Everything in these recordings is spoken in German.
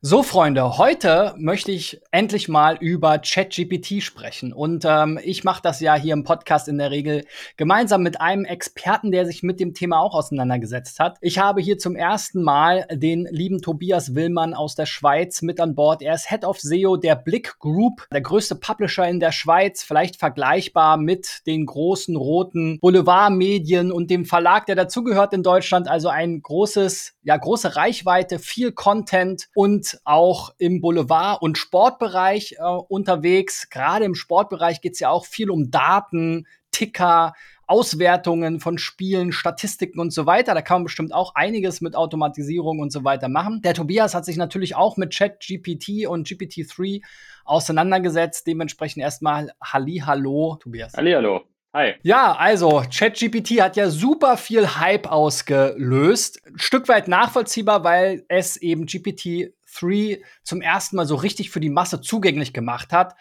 So, Freunde, heute möchte ich endlich mal über ChatGPT sprechen. Und ähm, ich mache das ja hier im Podcast in der Regel gemeinsam mit einem Experten, der sich mit dem Thema auch auseinandergesetzt hat. Ich habe hier zum ersten Mal den lieben Tobias Willmann aus der Schweiz mit an Bord. Er ist Head of SEO der Blick Group, der größte Publisher in der Schweiz, vielleicht vergleichbar mit den großen roten Boulevardmedien und dem Verlag, der dazugehört in Deutschland. Also ein großes, ja, große Reichweite, viel Content und auch im Boulevard- und Sportbereich äh, unterwegs. Gerade im Sportbereich geht es ja auch viel um Daten, Ticker, Auswertungen von Spielen, Statistiken und so weiter. Da kann man bestimmt auch einiges mit Automatisierung und so weiter machen. Der Tobias hat sich natürlich auch mit ChatGPT und GPT-3 auseinandergesetzt. Dementsprechend erstmal Halli, hallo, Tobias. Halli, hallo. Hi. Ja, also ChatGPT hat ja super viel Hype ausgelöst. Ein Stück weit nachvollziehbar, weil es eben GPT 3 zum ersten Mal so richtig für die Masse zugänglich gemacht hat.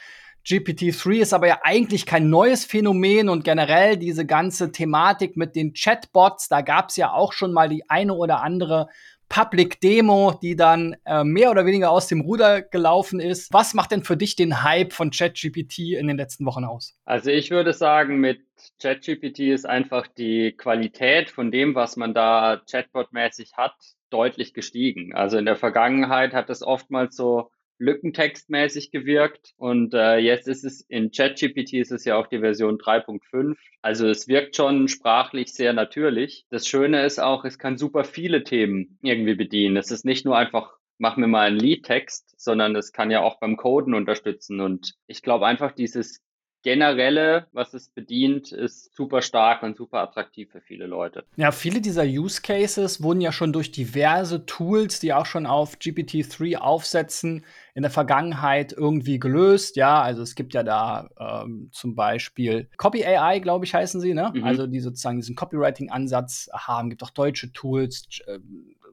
GPT-3 ist aber ja eigentlich kein neues Phänomen und generell diese ganze Thematik mit den Chatbots, da gab es ja auch schon mal die eine oder andere Public Demo, die dann äh, mehr oder weniger aus dem Ruder gelaufen ist. Was macht denn für dich den Hype von ChatGPT in den letzten Wochen aus? Also ich würde sagen, mit ChatGPT ist einfach die Qualität von dem, was man da Chatbot-mäßig hat, deutlich gestiegen. Also in der Vergangenheit hat es oftmals so lückentextmäßig gewirkt und äh, jetzt ist es in ChatGPT ist es ja auch die Version 3.5. Also es wirkt schon sprachlich sehr natürlich. Das Schöne ist auch, es kann super viele Themen irgendwie bedienen. Es ist nicht nur einfach mach mir mal einen Lead-Text, sondern es kann ja auch beim Coden unterstützen. Und ich glaube einfach dieses generelle, was es bedient, ist super stark und super attraktiv für viele Leute. Ja, viele dieser Use Cases wurden ja schon durch diverse Tools, die auch schon auf GPT-3 aufsetzen, in der Vergangenheit irgendwie gelöst. Ja, also es gibt ja da ähm, zum Beispiel Copy AI, glaube ich, heißen sie, ne? Mhm. Also die sozusagen diesen Copywriting-Ansatz haben. Gibt auch deutsche Tools, äh,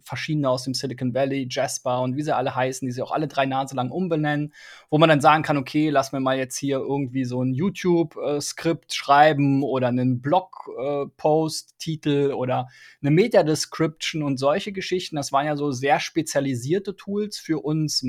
verschiedene aus dem Silicon Valley, Jasper und wie sie alle heißen, die sie auch alle drei Nase lang umbenennen, wo man dann sagen kann, okay, lass mir mal jetzt hier irgendwie so ein YouTube-Skript schreiben oder einen Blog-Post-Titel oder eine Meta-Description und solche Geschichten. Das waren ja so sehr spezialisierte Tools für uns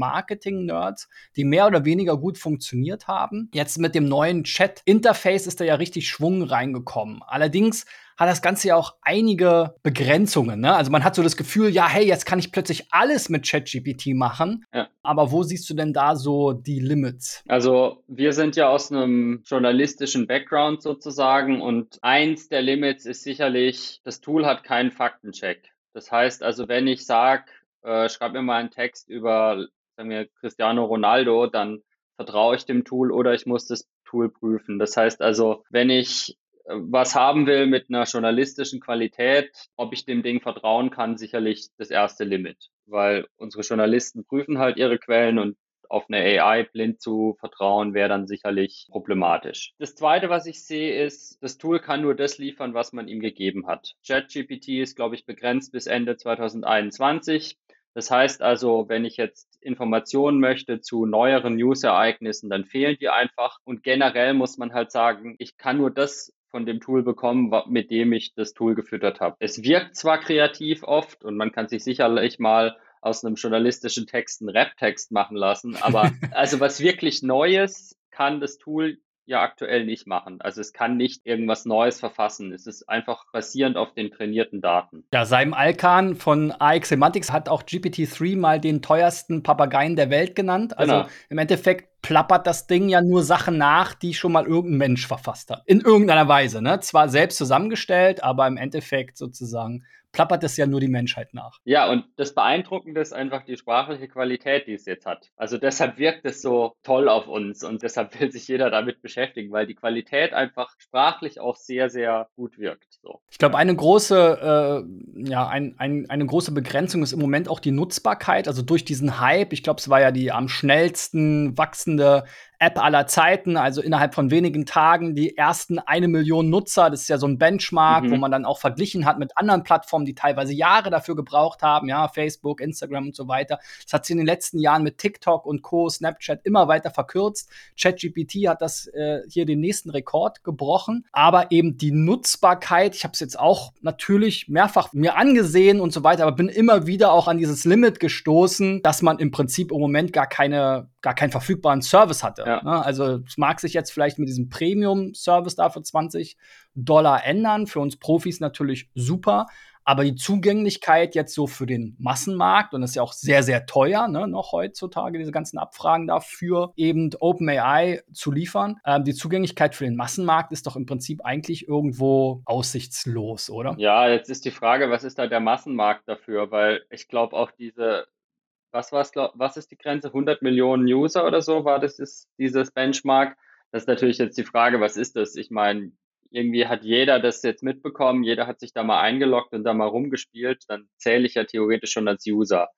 Marketing-Nerds, die mehr oder weniger gut funktioniert haben. Jetzt mit dem neuen Chat-Interface ist da ja richtig Schwung reingekommen. Allerdings hat das Ganze ja auch einige Begrenzungen. Ne? Also man hat so das Gefühl, ja, hey, jetzt kann ich plötzlich alles mit ChatGPT machen. Ja. Aber wo siehst du denn da so die Limits? Also wir sind ja aus einem journalistischen Background sozusagen und eins der Limits ist sicherlich, das Tool hat keinen Faktencheck. Das heißt also, wenn ich sage, äh, schreib mir mal einen Text über, sagen wir, Cristiano Ronaldo, dann vertraue ich dem Tool oder ich muss das Tool prüfen. Das heißt also, wenn ich was haben will mit einer journalistischen Qualität, ob ich dem Ding vertrauen kann, sicherlich das erste Limit, weil unsere Journalisten prüfen halt ihre Quellen und auf eine AI blind zu vertrauen, wäre dann sicherlich problematisch. Das zweite, was ich sehe, ist, das Tool kann nur das liefern, was man ihm gegeben hat. ChatGPT ist, glaube ich, begrenzt bis Ende 2021. Das heißt also, wenn ich jetzt Informationen möchte zu neueren News-Ereignissen, dann fehlen die einfach. Und generell muss man halt sagen, ich kann nur das von dem Tool bekommen, mit dem ich das Tool gefüttert habe. Es wirkt zwar kreativ oft und man kann sich sicherlich mal aus einem journalistischen Text einen Rap-Text machen lassen, aber also was wirklich Neues kann das Tool ja aktuell nicht machen. Also es kann nicht irgendwas Neues verfassen. Es ist einfach basierend auf den trainierten Daten. Ja, Saim Alkan von AX Semantics hat auch GPT-3 mal den teuersten Papageien der Welt genannt. Also genau. im Endeffekt plappert das Ding ja nur Sachen nach, die schon mal irgendein Mensch verfasst hat. In irgendeiner Weise, ne? Zwar selbst zusammengestellt, aber im Endeffekt sozusagen plappert es ja nur die Menschheit nach. Ja, und das Beeindruckende ist einfach die sprachliche Qualität, die es jetzt hat. Also deshalb wirkt es so toll auf uns und deshalb will sich jeder damit beschäftigen, weil die Qualität einfach sprachlich auch sehr, sehr gut wirkt. So. Ich glaube, eine große, äh, ja, ein, ein, eine große Begrenzung ist im Moment auch die Nutzbarkeit. Also durch diesen Hype, ich glaube, es war ja die am schnellsten wachsende App aller Zeiten, also innerhalb von wenigen Tagen die ersten eine Million Nutzer. Das ist ja so ein Benchmark, mhm. wo man dann auch verglichen hat mit anderen Plattformen die teilweise Jahre dafür gebraucht haben, ja, Facebook, Instagram und so weiter. Das hat sich in den letzten Jahren mit TikTok und Co., Snapchat immer weiter verkürzt. ChatGPT hat das äh, hier den nächsten Rekord gebrochen, aber eben die Nutzbarkeit, ich habe es jetzt auch natürlich mehrfach mir angesehen und so weiter, aber bin immer wieder auch an dieses Limit gestoßen, dass man im Prinzip im Moment gar keine gar keinen verfügbaren Service hatte. Ja. Ne? Also es mag sich jetzt vielleicht mit diesem Premium-Service da für 20 Dollar ändern. Für uns Profis natürlich super. Aber die Zugänglichkeit jetzt so für den Massenmarkt, und das ist ja auch sehr, sehr teuer, ne, noch heutzutage, diese ganzen Abfragen dafür, eben OpenAI zu liefern. Ähm, die Zugänglichkeit für den Massenmarkt ist doch im Prinzip eigentlich irgendwo aussichtslos, oder? Ja, jetzt ist die Frage, was ist da der Massenmarkt dafür? Weil ich glaube auch diese was war's, was ist die Grenze? 100 Millionen User oder so war das ist dieses Benchmark. Das ist natürlich jetzt die Frage, was ist das? Ich meine, irgendwie hat jeder das jetzt mitbekommen, jeder hat sich da mal eingeloggt und da mal rumgespielt, dann zähle ich ja theoretisch schon als User.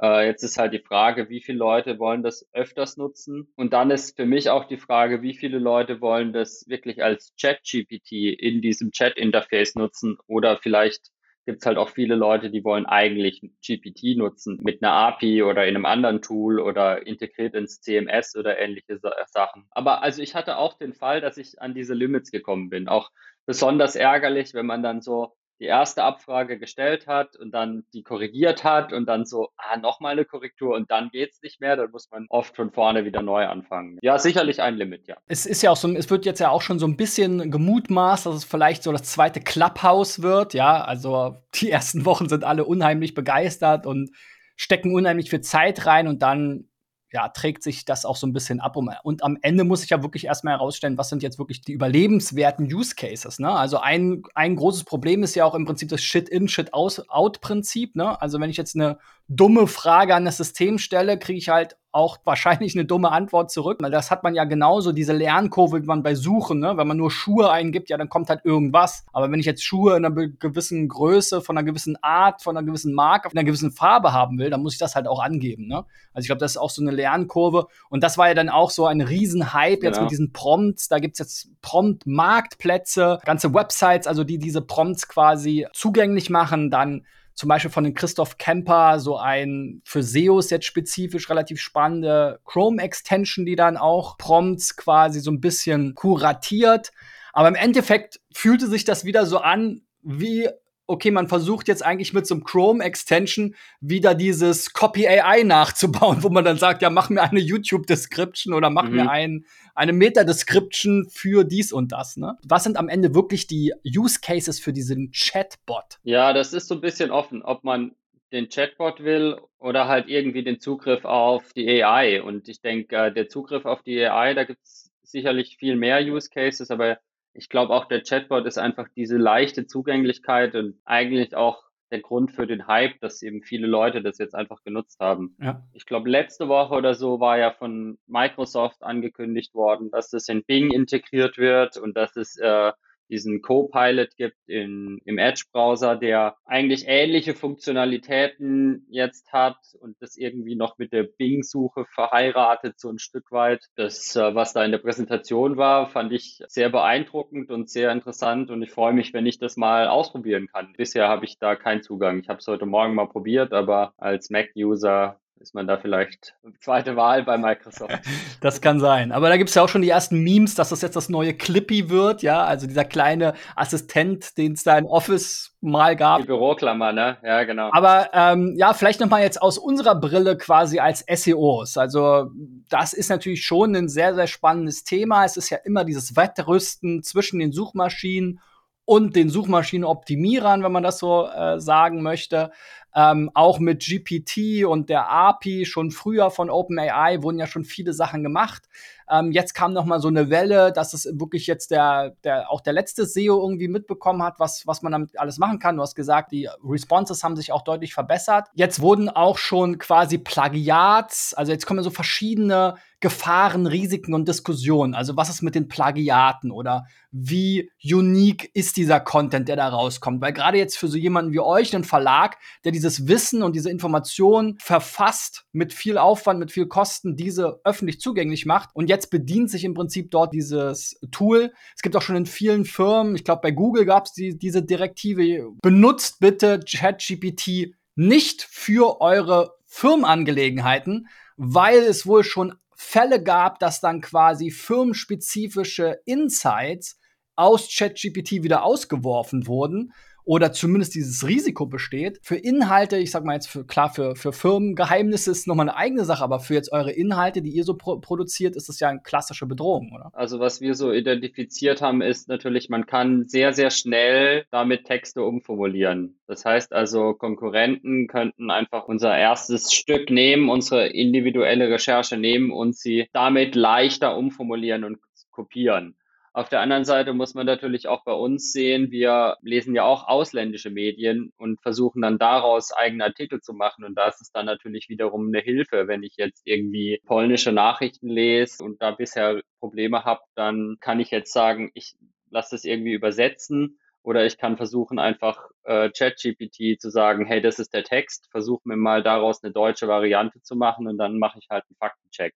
Äh, jetzt ist halt die Frage, wie viele Leute wollen das öfters nutzen? Und dann ist für mich auch die Frage, wie viele Leute wollen das wirklich als Chat-GPT in diesem Chat-Interface nutzen oder vielleicht gibt es halt auch viele Leute, die wollen eigentlich GPT nutzen mit einer API oder in einem anderen Tool oder integriert ins CMS oder ähnliche Sachen. Aber also ich hatte auch den Fall, dass ich an diese Limits gekommen bin. Auch besonders ärgerlich, wenn man dann so die erste Abfrage gestellt hat und dann die korrigiert hat und dann so, ah, nochmal eine Korrektur und dann geht's nicht mehr, dann muss man oft von vorne wieder neu anfangen. Ja, sicherlich ein Limit, ja. Es ist ja auch so, es wird jetzt ja auch schon so ein bisschen gemutmaßt, dass es vielleicht so das zweite Clubhouse wird, ja, also die ersten Wochen sind alle unheimlich begeistert und stecken unheimlich viel Zeit rein und dann ja, trägt sich das auch so ein bisschen ab. Und am Ende muss ich ja wirklich erstmal herausstellen, was sind jetzt wirklich die überlebenswerten Use Cases. Ne? Also ein, ein großes Problem ist ja auch im Prinzip das Shit-in, Shit-out-Prinzip. Ne? Also wenn ich jetzt eine dumme Frage an das System stelle, kriege ich halt auch wahrscheinlich eine dumme Antwort zurück. Weil das hat man ja genauso, diese Lernkurve, wie man bei Suchen, ne? wenn man nur Schuhe eingibt, ja, dann kommt halt irgendwas. Aber wenn ich jetzt Schuhe in einer gewissen Größe, von einer gewissen Art, von einer gewissen Marke, von einer gewissen Farbe haben will, dann muss ich das halt auch angeben. Ne? Also ich glaube, das ist auch so eine Lernkurve. Und das war ja dann auch so ein Riesenhype jetzt ja. mit diesen Prompts. Da gibt es jetzt Prompt-Marktplätze, ganze Websites, also die diese Prompts quasi zugänglich machen. Dann zum Beispiel von den Christoph Kemper so ein für SEOs jetzt spezifisch relativ spannende Chrome-Extension, die dann auch Prompts quasi so ein bisschen kuratiert. Aber im Endeffekt fühlte sich das wieder so an wie okay, man versucht jetzt eigentlich mit so einem Chrome-Extension wieder dieses Copy AI nachzubauen, wo man dann sagt, ja, mach mir eine YouTube-Description oder mach mhm. mir ein, eine Meta-Description für dies und das. Ne? Was sind am Ende wirklich die Use Cases für diesen Chatbot? Ja, das ist so ein bisschen offen, ob man den Chatbot will oder halt irgendwie den Zugriff auf die AI. Und ich denke, äh, der Zugriff auf die AI, da gibt es sicherlich viel mehr Use Cases, aber ich glaube auch der Chatbot ist einfach diese leichte Zugänglichkeit und eigentlich auch der Grund für den Hype, dass eben viele Leute das jetzt einfach genutzt haben. Ja. Ich glaube, letzte Woche oder so war ja von Microsoft angekündigt worden, dass das in Bing integriert wird und dass es äh, diesen Copilot gibt in, im Edge-Browser, der eigentlich ähnliche Funktionalitäten jetzt hat und das irgendwie noch mit der Bing-Suche verheiratet, so ein Stück weit. Das, äh, was da in der Präsentation war, fand ich sehr beeindruckend und sehr interessant und ich freue mich, wenn ich das mal ausprobieren kann. Bisher habe ich da keinen Zugang. Ich habe es heute Morgen mal probiert, aber als Mac-User ist man da vielleicht zweite Wahl bei Microsoft. Das kann sein. Aber da gibt es ja auch schon die ersten Memes, dass das jetzt das neue Clippy wird, ja, also dieser kleine Assistent, den es da in Office mal gab. Die Büroklammer, ne? Ja, genau. Aber ähm, ja, vielleicht noch mal jetzt aus unserer Brille quasi als SEOs. Also das ist natürlich schon ein sehr, sehr spannendes Thema. Es ist ja immer dieses Wettrüsten zwischen den Suchmaschinen und den Suchmaschinenoptimierern, wenn man das so äh, sagen möchte. Ähm, auch mit GPT und der API schon früher von OpenAI wurden ja schon viele Sachen gemacht. Ähm, jetzt kam noch mal so eine Welle, dass es wirklich jetzt der, der auch der letzte SEO irgendwie mitbekommen hat, was, was man damit alles machen kann. Du hast gesagt, die Responses haben sich auch deutlich verbessert. Jetzt wurden auch schon quasi Plagiats, also jetzt kommen so verschiedene Gefahren, Risiken und Diskussionen. Also was ist mit den Plagiaten oder wie unique ist dieser Content, der da rauskommt? Weil gerade jetzt für so jemanden wie euch, einen Verlag, der dieses Wissen und diese Information verfasst mit viel Aufwand, mit viel Kosten, diese öffentlich zugänglich macht und jetzt jetzt bedient sich im Prinzip dort dieses Tool. Es gibt auch schon in vielen Firmen, ich glaube bei Google gab es die, diese Direktive, benutzt bitte ChatGPT nicht für eure Firmenangelegenheiten, weil es wohl schon Fälle gab, dass dann quasi firmenspezifische Insights aus ChatGPT wieder ausgeworfen wurden oder zumindest dieses Risiko besteht. Für Inhalte, ich sag mal jetzt für, klar, für, für Firmengeheimnisse ist nochmal eine eigene Sache, aber für jetzt eure Inhalte, die ihr so pro produziert, ist das ja eine klassische Bedrohung, oder? Also was wir so identifiziert haben, ist natürlich, man kann sehr, sehr schnell damit Texte umformulieren. Das heißt also, Konkurrenten könnten einfach unser erstes Stück nehmen, unsere individuelle Recherche nehmen und sie damit leichter umformulieren und kopieren. Auf der anderen Seite muss man natürlich auch bei uns sehen, wir lesen ja auch ausländische Medien und versuchen dann daraus eigene Artikel zu machen. Und da ist es dann natürlich wiederum eine Hilfe. Wenn ich jetzt irgendwie polnische Nachrichten lese und da bisher Probleme habe, dann kann ich jetzt sagen, ich lasse das irgendwie übersetzen. Oder ich kann versuchen, einfach äh, ChatGPT zu sagen, hey, das ist der Text, versuch mir mal daraus eine deutsche Variante zu machen und dann mache ich halt einen Faktencheck.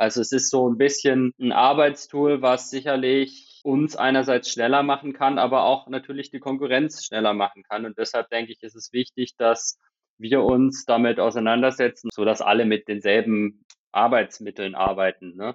Also es ist so ein bisschen ein Arbeitstool, was sicherlich uns einerseits schneller machen kann, aber auch natürlich die Konkurrenz schneller machen kann. Und deshalb denke ich, ist es wichtig, dass wir uns damit auseinandersetzen, so dass alle mit denselben Arbeitsmitteln arbeiten. Ne?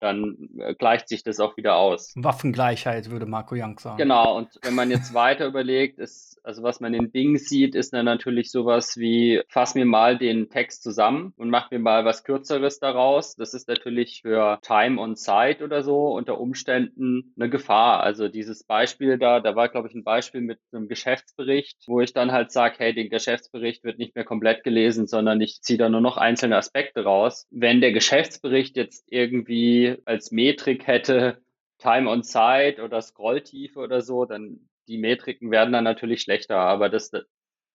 Dann äh, gleicht sich das auch wieder aus. Waffengleichheit, würde Marco Young sagen. Genau, und wenn man jetzt weiter überlegt, ist, also was man in Bing sieht, ist dann natürlich sowas wie, fass mir mal den Text zusammen und mach mir mal was Kürzeres daraus. Das ist natürlich für Time on Site oder so unter Umständen eine Gefahr. Also dieses Beispiel da, da war, glaube ich, ein Beispiel mit einem Geschäftsbericht, wo ich dann halt sage, hey, den Geschäftsbericht wird nicht mehr komplett gelesen, sondern ich ziehe da nur noch einzelne Aspekte raus. Wenn der Geschäftsbericht jetzt irgendwie als Metrik hätte Time on Site oder Scrolltiefe oder so, dann die Metriken werden dann natürlich schlechter, aber das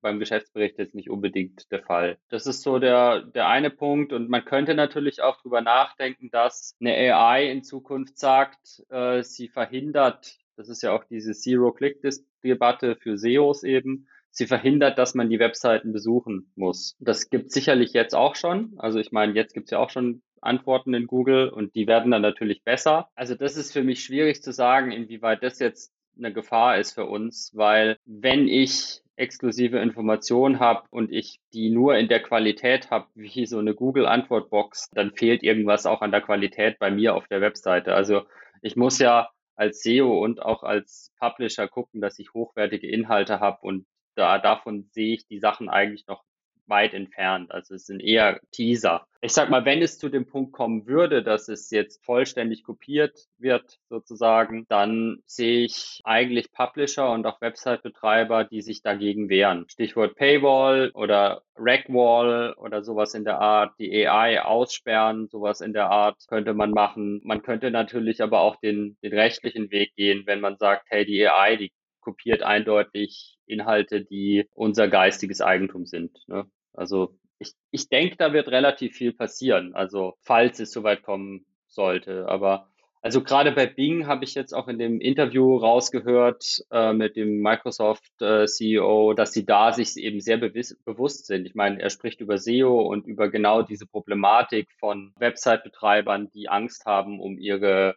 beim Geschäftsbericht jetzt nicht unbedingt der Fall. Das ist so der, der eine Punkt und man könnte natürlich auch drüber nachdenken, dass eine AI in Zukunft sagt, äh, sie verhindert, das ist ja auch diese Zero-Click-Debatte für SEOs eben, sie verhindert, dass man die Webseiten besuchen muss. Das gibt sicherlich jetzt auch schon. Also ich meine, jetzt gibt es ja auch schon Antworten in Google und die werden dann natürlich besser. Also das ist für mich schwierig zu sagen, inwieweit das jetzt eine Gefahr ist für uns, weil wenn ich exklusive Informationen habe und ich die nur in der Qualität habe, wie so eine Google-Antwortbox, dann fehlt irgendwas auch an der Qualität bei mir auf der Webseite. Also ich muss ja als SEO und auch als Publisher gucken, dass ich hochwertige Inhalte habe und da davon sehe ich die Sachen eigentlich noch weit entfernt. Also es sind eher Teaser. Ich sag mal, wenn es zu dem Punkt kommen würde, dass es jetzt vollständig kopiert wird, sozusagen, dann sehe ich eigentlich Publisher und auch Website-Betreiber, die sich dagegen wehren. Stichwort Paywall oder Ragwall oder sowas in der Art, die AI aussperren, sowas in der Art könnte man machen. Man könnte natürlich aber auch den, den rechtlichen Weg gehen, wenn man sagt, hey, die AI, die kopiert eindeutig Inhalte, die unser geistiges Eigentum sind. Ne? Also ich, ich denke, da wird relativ viel passieren, also falls es soweit kommen sollte. Aber also gerade bei Bing habe ich jetzt auch in dem Interview rausgehört äh, mit dem Microsoft-CEO, äh, dass sie da sich eben sehr bewusst sind. Ich meine, er spricht über SEO und über genau diese Problematik von Website-Betreibern, die Angst haben um ihre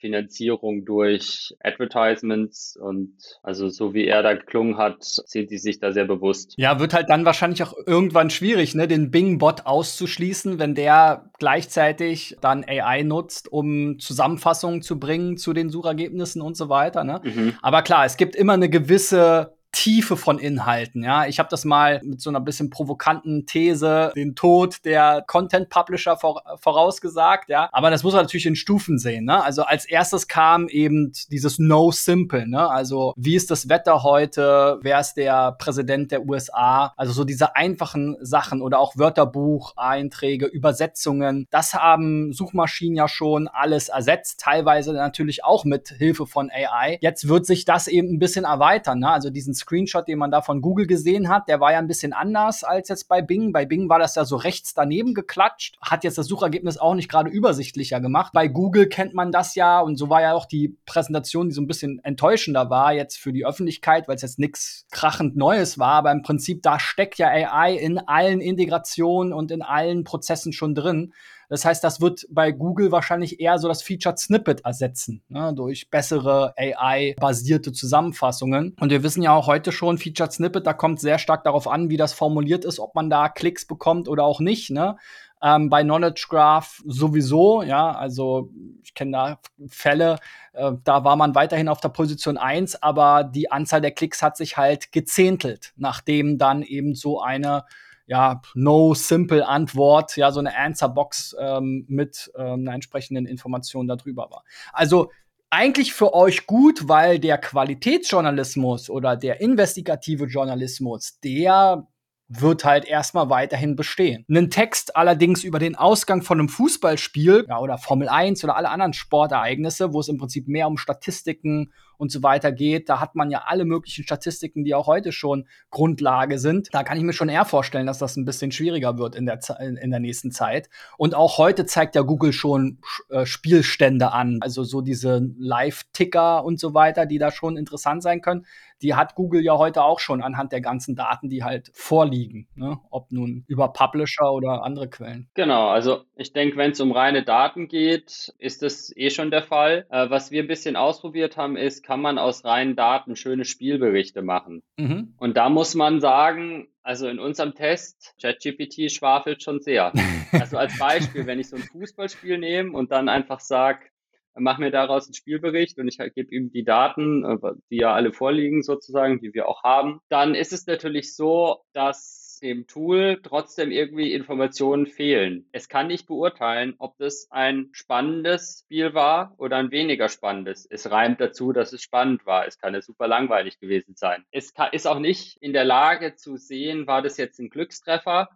Finanzierung durch Advertisements und also so wie er da geklungen hat, sind die sich da sehr bewusst. Ja, wird halt dann wahrscheinlich auch irgendwann schwierig, ne, den Bing-Bot auszuschließen, wenn der gleichzeitig dann AI nutzt, um Zusammenfassungen zu bringen zu den Suchergebnissen und so weiter. Ne? Mhm. Aber klar, es gibt immer eine gewisse Tiefe von Inhalten. Ja, ich habe das mal mit so einer bisschen provokanten These, den Tod der Content Publisher vorausgesagt. Ja, aber das muss man natürlich in Stufen sehen. Ne? Also als erstes kam eben dieses No Simple. Ne? Also wie ist das Wetter heute? Wer ist der Präsident der USA? Also so diese einfachen Sachen oder auch Wörterbucheinträge, Übersetzungen. Das haben Suchmaschinen ja schon alles ersetzt. Teilweise natürlich auch mit Hilfe von AI. Jetzt wird sich das eben ein bisschen erweitern. Ne? Also diesen Screenshot, den man da von Google gesehen hat, der war ja ein bisschen anders als jetzt bei Bing. Bei Bing war das ja so rechts daneben geklatscht, hat jetzt das Suchergebnis auch nicht gerade übersichtlicher gemacht. Bei Google kennt man das ja und so war ja auch die Präsentation, die so ein bisschen enttäuschender war jetzt für die Öffentlichkeit, weil es jetzt nichts krachend Neues war, aber im Prinzip da steckt ja AI in allen Integrationen und in allen Prozessen schon drin. Das heißt, das wird bei Google wahrscheinlich eher so das Featured Snippet ersetzen, ne, durch bessere AI-basierte Zusammenfassungen. Und wir wissen ja auch heute schon, Featured Snippet, da kommt sehr stark darauf an, wie das formuliert ist, ob man da Klicks bekommt oder auch nicht. Ne? Ähm, bei Knowledge Graph sowieso, ja, also ich kenne da Fälle, äh, da war man weiterhin auf der Position 1, aber die Anzahl der Klicks hat sich halt gezehntelt, nachdem dann eben so eine ja, No-Simple-Antwort, ja, so eine Answer-Box ähm, mit ähm, einer entsprechenden Information darüber war. Also eigentlich für euch gut, weil der Qualitätsjournalismus oder der investigative Journalismus, der wird halt erstmal weiterhin bestehen. Einen Text allerdings über den Ausgang von einem Fußballspiel ja, oder Formel 1 oder alle anderen Sportereignisse, wo es im Prinzip mehr um Statistiken und so weiter geht, da hat man ja alle möglichen Statistiken, die auch heute schon Grundlage sind. Da kann ich mir schon eher vorstellen, dass das ein bisschen schwieriger wird in der, in der nächsten Zeit. Und auch heute zeigt ja Google schon äh, Spielstände an, also so diese Live-Ticker und so weiter, die da schon interessant sein können die hat Google ja heute auch schon anhand der ganzen Daten, die halt vorliegen, ne? ob nun über Publisher oder andere Quellen. Genau, also ich denke, wenn es um reine Daten geht, ist das eh schon der Fall. Äh, was wir ein bisschen ausprobiert haben, ist, kann man aus reinen Daten schöne Spielberichte machen. Mhm. Und da muss man sagen, also in unserem Test, ChatGPT schwafelt schon sehr. Also als Beispiel, wenn ich so ein Fußballspiel nehme und dann einfach sage, mach mir daraus einen Spielbericht und ich gebe ihm die Daten, äh, die ja alle vorliegen sozusagen, die wir auch haben, dann ist es natürlich so, dass dem Tool trotzdem irgendwie Informationen fehlen. Es kann nicht beurteilen, ob das ein spannendes Spiel war oder ein weniger spannendes. Es reimt dazu, dass es spannend war. Es kann ja super langweilig gewesen sein. Es kann, ist auch nicht in der Lage zu sehen, war das jetzt ein Glückstreffer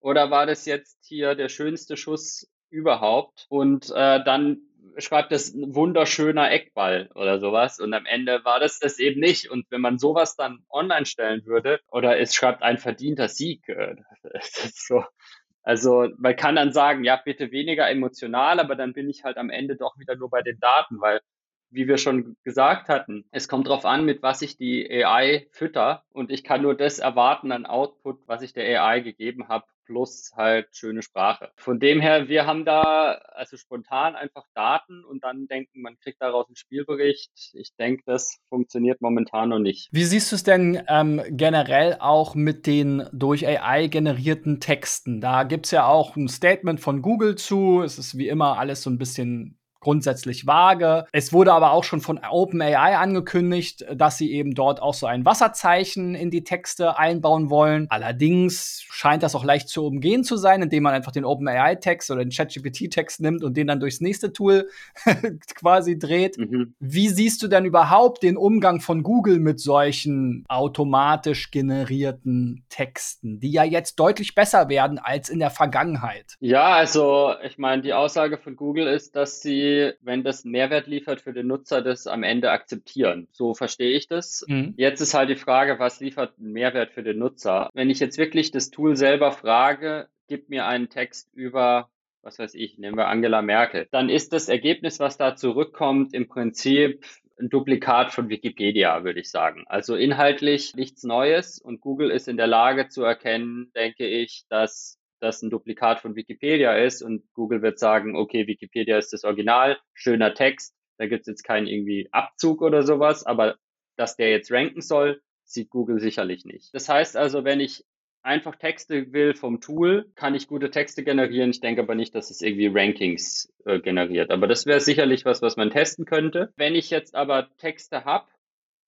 oder war das jetzt hier der schönste Schuss überhaupt? Und äh, dann schreibt es ein wunderschöner Eckball oder sowas und am Ende war das das eben nicht. Und wenn man sowas dann online stellen würde oder es schreibt ein verdienter Sieg, äh, das ist so. Also man kann dann sagen, ja, bitte weniger emotional, aber dann bin ich halt am Ende doch wieder nur bei den Daten, weil wie wir schon gesagt hatten, es kommt darauf an, mit was ich die AI fütter und ich kann nur das erwarten an Output, was ich der AI gegeben habe plus halt schöne Sprache. Von dem her, wir haben da also spontan einfach Daten und dann denken, man kriegt daraus einen Spielbericht. Ich denke, das funktioniert momentan noch nicht. Wie siehst du es denn ähm, generell auch mit den durch AI generierten Texten? Da gibt es ja auch ein Statement von Google zu. Es ist wie immer alles so ein bisschen grundsätzlich vage. Es wurde aber auch schon von OpenAI angekündigt, dass sie eben dort auch so ein Wasserzeichen in die Texte einbauen wollen. Allerdings scheint das auch leicht zu umgehen zu sein, indem man einfach den OpenAI-Text oder den ChatGPT-Text nimmt und den dann durchs nächste Tool quasi dreht. Mhm. Wie siehst du denn überhaupt den Umgang von Google mit solchen automatisch generierten Texten, die ja jetzt deutlich besser werden als in der Vergangenheit? Ja, also ich meine, die Aussage von Google ist, dass sie wenn das einen Mehrwert liefert für den Nutzer, das am Ende akzeptieren. So verstehe ich das. Mhm. Jetzt ist halt die Frage, was liefert einen Mehrwert für den Nutzer? Wenn ich jetzt wirklich das Tool selber frage, gib mir einen Text über was weiß ich, nehmen wir Angela Merkel, dann ist das Ergebnis, was da zurückkommt, im Prinzip ein Duplikat von Wikipedia, würde ich sagen. Also inhaltlich nichts Neues und Google ist in der Lage zu erkennen, denke ich, dass das ein Duplikat von Wikipedia ist und Google wird sagen, okay, Wikipedia ist das Original, schöner Text, da gibt es jetzt keinen irgendwie Abzug oder sowas, aber dass der jetzt ranken soll, sieht Google sicherlich nicht. Das heißt also, wenn ich einfach Texte will vom Tool, kann ich gute Texte generieren. Ich denke aber nicht, dass es irgendwie Rankings äh, generiert. Aber das wäre sicherlich was, was man testen könnte. Wenn ich jetzt aber Texte habe,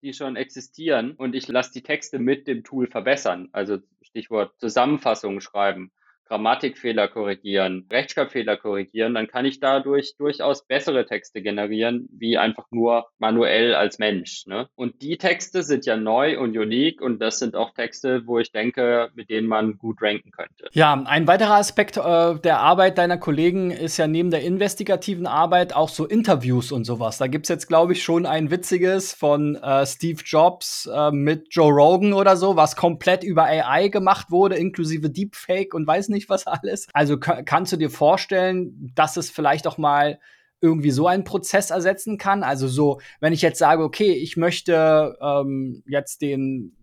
die schon existieren und ich lasse die Texte mit dem Tool verbessern, also Stichwort Zusammenfassungen schreiben Grammatikfehler korrigieren, Rechtschreibfehler korrigieren, dann kann ich dadurch durchaus bessere Texte generieren, wie einfach nur manuell als Mensch. Ne? Und die Texte sind ja neu und unique und das sind auch Texte, wo ich denke, mit denen man gut ranken könnte. Ja, ein weiterer Aspekt äh, der Arbeit deiner Kollegen ist ja neben der investigativen Arbeit auch so Interviews und sowas. Da gibt es jetzt, glaube ich, schon ein witziges von äh, Steve Jobs äh, mit Joe Rogan oder so, was komplett über AI gemacht wurde, inklusive Deepfake und weiß nicht nicht was alles. Also kannst du dir vorstellen, dass es vielleicht auch mal irgendwie so einen Prozess ersetzen kann? Also so, wenn ich jetzt sage, okay, ich möchte ähm, jetzt den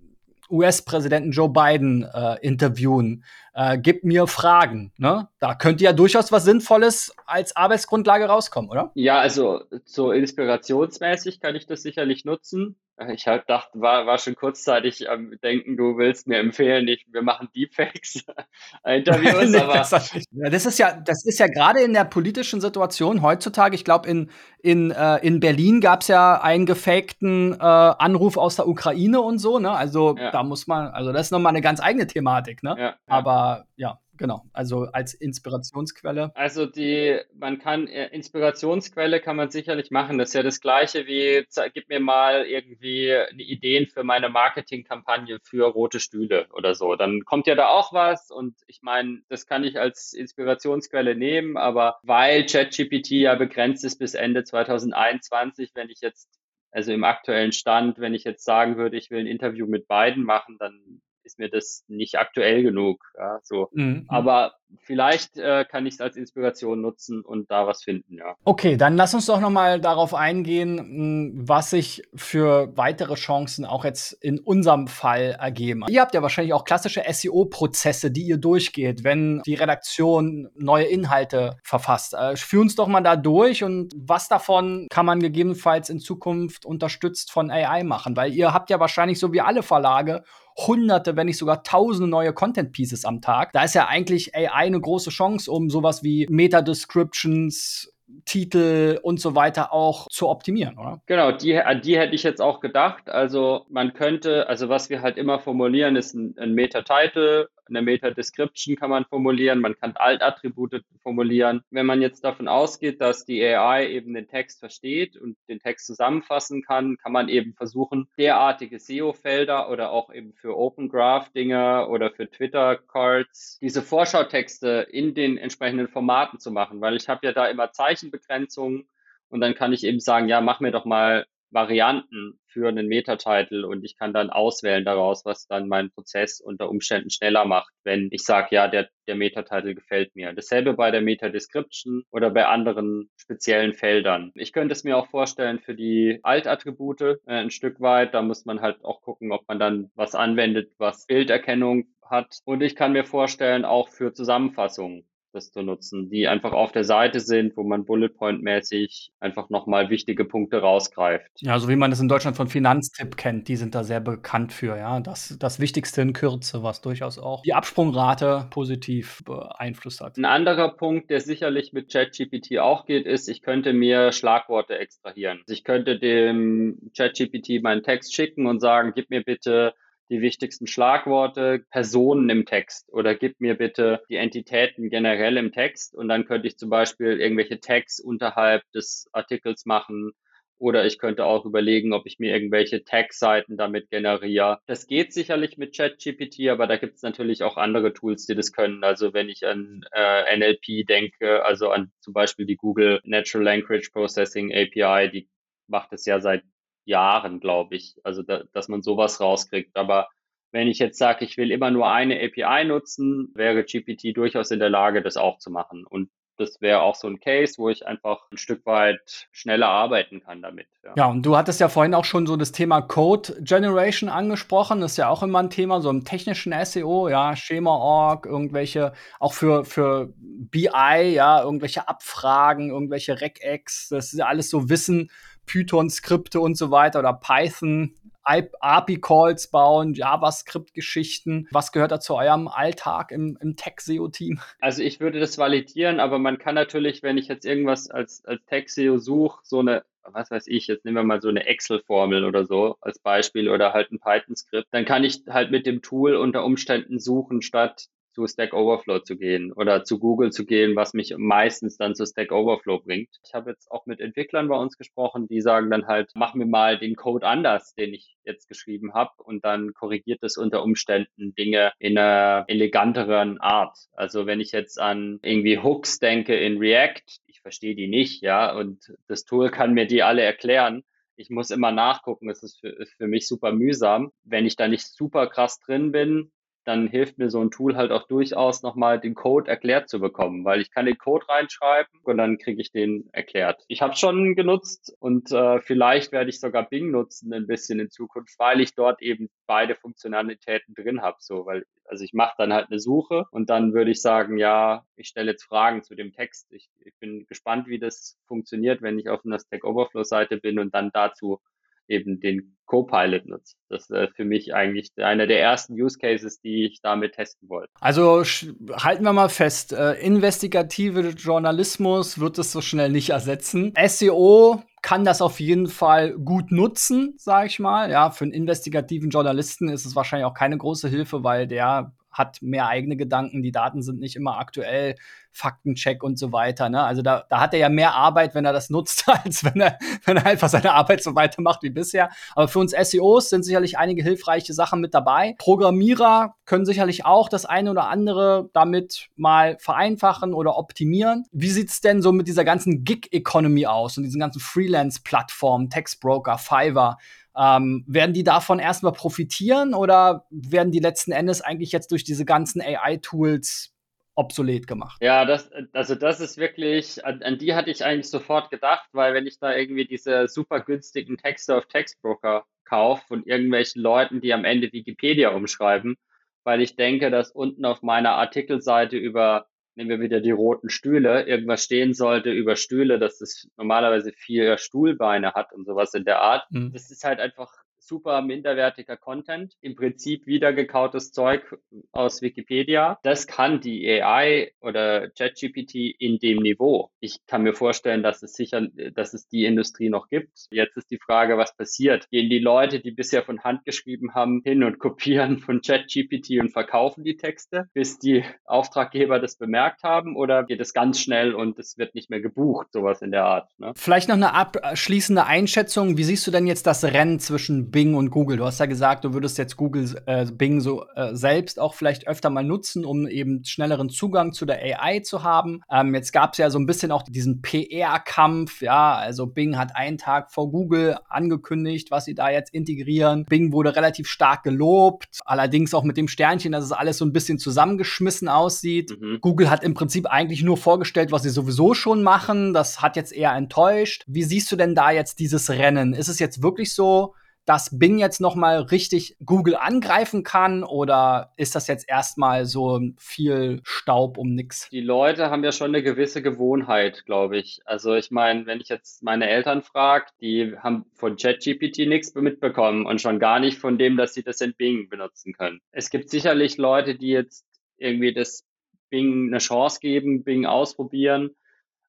US-Präsidenten Joe Biden äh, interviewen, äh, gibt mir Fragen. Ne? Da könnte ja durchaus was Sinnvolles als Arbeitsgrundlage rauskommen, oder? Ja, also so inspirationsmäßig kann ich das sicherlich nutzen. Ich halt dachte, war, war schon kurzzeitig am Denken, du willst mir empfehlen, ich, wir machen Deepfakes-Interviews. nee, das, ja, das ist ja, das ist ja gerade in der politischen Situation heutzutage. Ich glaube, in, in, äh, in Berlin gab es ja einen gefakten äh, Anruf aus der Ukraine und so. Ne? Also ja. da muss man, also das ist nochmal eine ganz eigene Thematik. Ne? Ja, Aber ja, genau. Also als Inspirationsquelle. Also die, man kann, äh, Inspirationsquelle kann man sicherlich machen. Das ist ja das Gleiche wie, gib mir mal irgendwie Ideen für meine Marketingkampagne für rote Stühle oder so. Dann kommt ja da auch was und ich meine, das kann ich als Inspirationsquelle nehmen, aber weil ChatGPT ja begrenzt ist bis Ende 2021, wenn ich jetzt also im aktuellen Stand, wenn ich jetzt sagen würde, ich will ein Interview mit beiden machen, dann ist mir das nicht aktuell genug. Ja, so. Mhm. mhm. Aber vielleicht äh, kann ich es als Inspiration nutzen und da was finden, ja. Okay, dann lass uns doch noch mal darauf eingehen, hm, was sich für weitere Chancen auch jetzt in unserem Fall ergeben. Ihr habt ja wahrscheinlich auch klassische SEO-Prozesse, die ihr durchgeht, wenn die Redaktion neue Inhalte verfasst. Äh, führ uns doch mal da durch und was davon kann man gegebenenfalls in Zukunft unterstützt von AI machen? Weil ihr habt ja wahrscheinlich so wie alle Verlage hunderte, wenn nicht sogar tausende neue Content Pieces am Tag. Da ist ja eigentlich AI eine große Chance, um sowas wie Meta-Descriptions, Titel und so weiter auch zu optimieren, oder? Genau, die, an die hätte ich jetzt auch gedacht. Also man könnte, also was wir halt immer formulieren, ist ein, ein Meta-Title, eine Meta-Description kann man formulieren, man kann Alt-Attribute formulieren. Wenn man jetzt davon ausgeht, dass die AI eben den Text versteht und den Text zusammenfassen kann, kann man eben versuchen, derartige SEO-Felder oder auch eben für Open Graph-Dinge oder für Twitter-Cards diese Vorschautexte in den entsprechenden Formaten zu machen, weil ich habe ja da immer Zeichenbegrenzungen und dann kann ich eben sagen, ja, mach mir doch mal Varianten für einen Meta-Title und ich kann dann auswählen daraus, was dann meinen Prozess unter Umständen schneller macht, wenn ich sage, ja, der, der Meta-Title gefällt mir. Dasselbe bei der Meta-Description oder bei anderen speziellen Feldern. Ich könnte es mir auch vorstellen für die Alt-Attribute äh, ein Stück weit. Da muss man halt auch gucken, ob man dann was anwendet, was Bilderkennung hat. Und ich kann mir vorstellen, auch für Zusammenfassungen zu nutzen, die einfach auf der Seite sind, wo man Bullet Point mäßig einfach nochmal wichtige Punkte rausgreift. Ja, so wie man es in Deutschland von Finanztipp kennt, die sind da sehr bekannt für, ja. Das, das Wichtigste in Kürze, was durchaus auch die Absprungrate positiv beeinflusst hat. Ein anderer Punkt, der sicherlich mit ChatGPT auch geht, ist, ich könnte mir Schlagworte extrahieren. Ich könnte dem ChatGPT meinen Text schicken und sagen, gib mir bitte die wichtigsten Schlagworte, Personen im Text oder gib mir bitte die Entitäten generell im Text und dann könnte ich zum Beispiel irgendwelche Tags unterhalb des Artikels machen oder ich könnte auch überlegen, ob ich mir irgendwelche Tag-Seiten damit generiere. Das geht sicherlich mit ChatGPT, aber da gibt es natürlich auch andere Tools, die das können. Also wenn ich an äh, NLP denke, also an zum Beispiel die Google Natural Language Processing API, die macht es ja seit Jahren, glaube ich. Also, da, dass man sowas rauskriegt. Aber wenn ich jetzt sage, ich will immer nur eine API nutzen, wäre GPT durchaus in der Lage, das auch zu machen. Und das wäre auch so ein Case, wo ich einfach ein Stück weit schneller arbeiten kann damit. Ja. ja, und du hattest ja vorhin auch schon so das Thema Code Generation angesprochen. Das ist ja auch immer ein Thema, so im technischen SEO, ja, Schema.org, irgendwelche, auch für, für BI, ja, irgendwelche Abfragen, irgendwelche Regex, das ist ja alles so Wissen, Python-Skripte und so weiter oder Python, API-Calls bauen, JavaScript-Geschichten. Was gehört da zu eurem Alltag im, im Tech-SEO-Team? Also ich würde das validieren, aber man kann natürlich, wenn ich jetzt irgendwas als, als Tech-SEO suche, so eine was weiß ich, jetzt nehmen wir mal so eine Excel-Formel oder so als Beispiel oder halt ein Python-Skript, dann kann ich halt mit dem Tool unter Umständen suchen, statt zu Stack Overflow zu gehen oder zu Google zu gehen, was mich meistens dann zu Stack Overflow bringt. Ich habe jetzt auch mit Entwicklern bei uns gesprochen, die sagen dann halt, mach mir mal den Code anders, den ich jetzt geschrieben habe und dann korrigiert es unter Umständen Dinge in einer eleganteren Art. Also wenn ich jetzt an irgendwie Hooks denke in React, ich verstehe die nicht, ja, und das Tool kann mir die alle erklären. Ich muss immer nachgucken, es ist für, für mich super mühsam. Wenn ich da nicht super krass drin bin, dann hilft mir so ein Tool halt auch durchaus nochmal den Code erklärt zu bekommen, weil ich kann den Code reinschreiben und dann kriege ich den erklärt. Ich habe schon genutzt und äh, vielleicht werde ich sogar Bing nutzen ein bisschen in Zukunft, weil ich dort eben beide Funktionalitäten drin habe. So, weil also ich mache dann halt eine Suche und dann würde ich sagen, ja, ich stelle jetzt Fragen zu dem Text. Ich, ich bin gespannt, wie das funktioniert, wenn ich auf einer Stack Overflow Seite bin und dann dazu eben den Copilot nutzt. Das ist für mich eigentlich einer der ersten Use Cases, die ich damit testen wollte. Also halten wir mal fest, äh, investigative Journalismus wird es so schnell nicht ersetzen. SEO kann das auf jeden Fall gut nutzen, sage ich mal. Ja, für einen investigativen Journalisten ist es wahrscheinlich auch keine große Hilfe, weil der hat mehr eigene Gedanken, die Daten sind nicht immer aktuell, Faktencheck und so weiter. Ne? Also da, da hat er ja mehr Arbeit, wenn er das nutzt, als wenn er, wenn er einfach seine Arbeit so weitermacht wie bisher. Aber für uns SEOs sind sicherlich einige hilfreiche Sachen mit dabei. Programmierer können sicherlich auch das eine oder andere damit mal vereinfachen oder optimieren. Wie sieht's denn so mit dieser ganzen Gig-Economy aus und diesen ganzen Freelance-Plattformen, Textbroker, Fiverr? Ähm, werden die davon erstmal profitieren oder werden die letzten Endes eigentlich jetzt durch diese ganzen AI-Tools obsolet gemacht? Ja, das, also das ist wirklich, an, an, die hatte ich eigentlich sofort gedacht, weil wenn ich da irgendwie diese super günstigen Texte auf Textbroker kaufe von irgendwelchen Leuten, die am Ende Wikipedia umschreiben, weil ich denke, dass unten auf meiner Artikelseite über nehmen wir wieder die roten Stühle, irgendwas stehen sollte über Stühle, dass es normalerweise vier Stuhlbeine hat und sowas in der Art. Mhm. Das ist halt einfach super minderwertiger Content, im Prinzip wiedergekautes Zeug aus Wikipedia. Das kann die AI oder ChatGPT in dem Niveau. Ich kann mir vorstellen, dass es sicher, dass es die Industrie noch gibt. Jetzt ist die Frage, was passiert? Gehen die Leute, die bisher von Hand geschrieben haben, hin und kopieren von ChatGPT und verkaufen die Texte, bis die Auftraggeber das bemerkt haben? Oder geht es ganz schnell und es wird nicht mehr gebucht, sowas in der Art? Ne? Vielleicht noch eine abschließende Einschätzung. Wie siehst du denn jetzt das Rennen zwischen Bing und Google. Du hast ja gesagt, du würdest jetzt Google äh, Bing so äh, selbst auch vielleicht öfter mal nutzen, um eben schnelleren Zugang zu der AI zu haben. Ähm, jetzt gab es ja so ein bisschen auch diesen PR-Kampf. Ja, also Bing hat einen Tag vor Google angekündigt, was sie da jetzt integrieren. Bing wurde relativ stark gelobt, allerdings auch mit dem Sternchen, dass es alles so ein bisschen zusammengeschmissen aussieht. Mhm. Google hat im Prinzip eigentlich nur vorgestellt, was sie sowieso schon machen. Das hat jetzt eher enttäuscht. Wie siehst du denn da jetzt dieses Rennen? Ist es jetzt wirklich so, dass Bing jetzt noch mal richtig Google angreifen kann oder ist das jetzt erstmal so viel Staub um nix? Die Leute haben ja schon eine gewisse Gewohnheit, glaube ich. Also ich meine, wenn ich jetzt meine Eltern frage, die haben von ChatGPT nichts mitbekommen und schon gar nicht von dem, dass sie das in Bing benutzen können. Es gibt sicherlich Leute, die jetzt irgendwie das Bing eine Chance geben, Bing ausprobieren,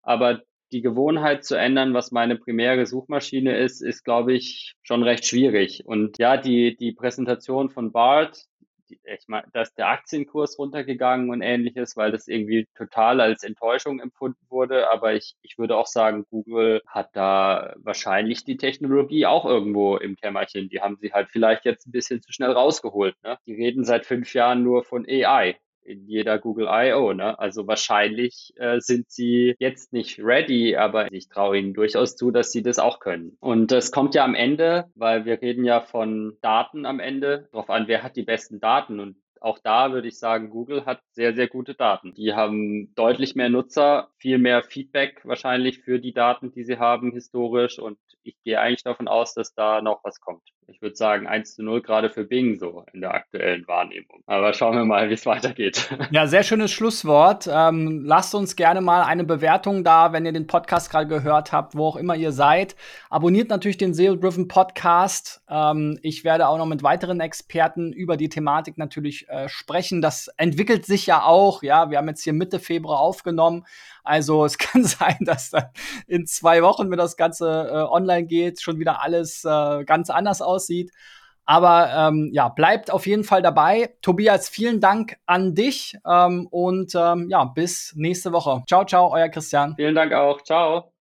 aber die Gewohnheit zu ändern, was meine primäre Suchmaschine ist, ist, glaube ich, schon recht schwierig. Und ja, die, die Präsentation von Bart, ich meine, da ist der Aktienkurs runtergegangen und ähnliches, weil das irgendwie total als Enttäuschung empfunden wurde. Aber ich, ich würde auch sagen, Google hat da wahrscheinlich die Technologie auch irgendwo im Kämmerchen. Die haben sie halt vielleicht jetzt ein bisschen zu schnell rausgeholt. Ne? Die reden seit fünf Jahren nur von AI in jeder Google I.O. Ne? Also wahrscheinlich äh, sind sie jetzt nicht ready, aber ich traue ihnen durchaus zu, dass sie das auch können. Und das kommt ja am Ende, weil wir reden ja von Daten am Ende, darauf an, wer hat die besten Daten. Und auch da würde ich sagen, Google hat sehr, sehr gute Daten. Die haben deutlich mehr Nutzer, viel mehr Feedback wahrscheinlich für die Daten, die sie haben historisch. Und ich gehe eigentlich davon aus, dass da noch was kommt ich würde sagen 1 zu 0 gerade für Bing so in der aktuellen Wahrnehmung. Aber schauen wir mal, wie es weitergeht. Ja, sehr schönes Schlusswort. Ähm, lasst uns gerne mal eine Bewertung da, wenn ihr den Podcast gerade gehört habt, wo auch immer ihr seid. Abonniert natürlich den SEO Driven Podcast. Ähm, ich werde auch noch mit weiteren Experten über die Thematik natürlich äh, sprechen. Das entwickelt sich ja auch. Ja, wir haben jetzt hier Mitte Februar aufgenommen. Also es kann sein, dass dann in zwei Wochen, wenn das Ganze äh, online geht, schon wieder alles äh, ganz anders aussieht. Aber ähm, ja, bleibt auf jeden Fall dabei. Tobias, vielen Dank an dich ähm, und ähm, ja, bis nächste Woche. Ciao, ciao, euer Christian. Vielen Dank auch. Ciao.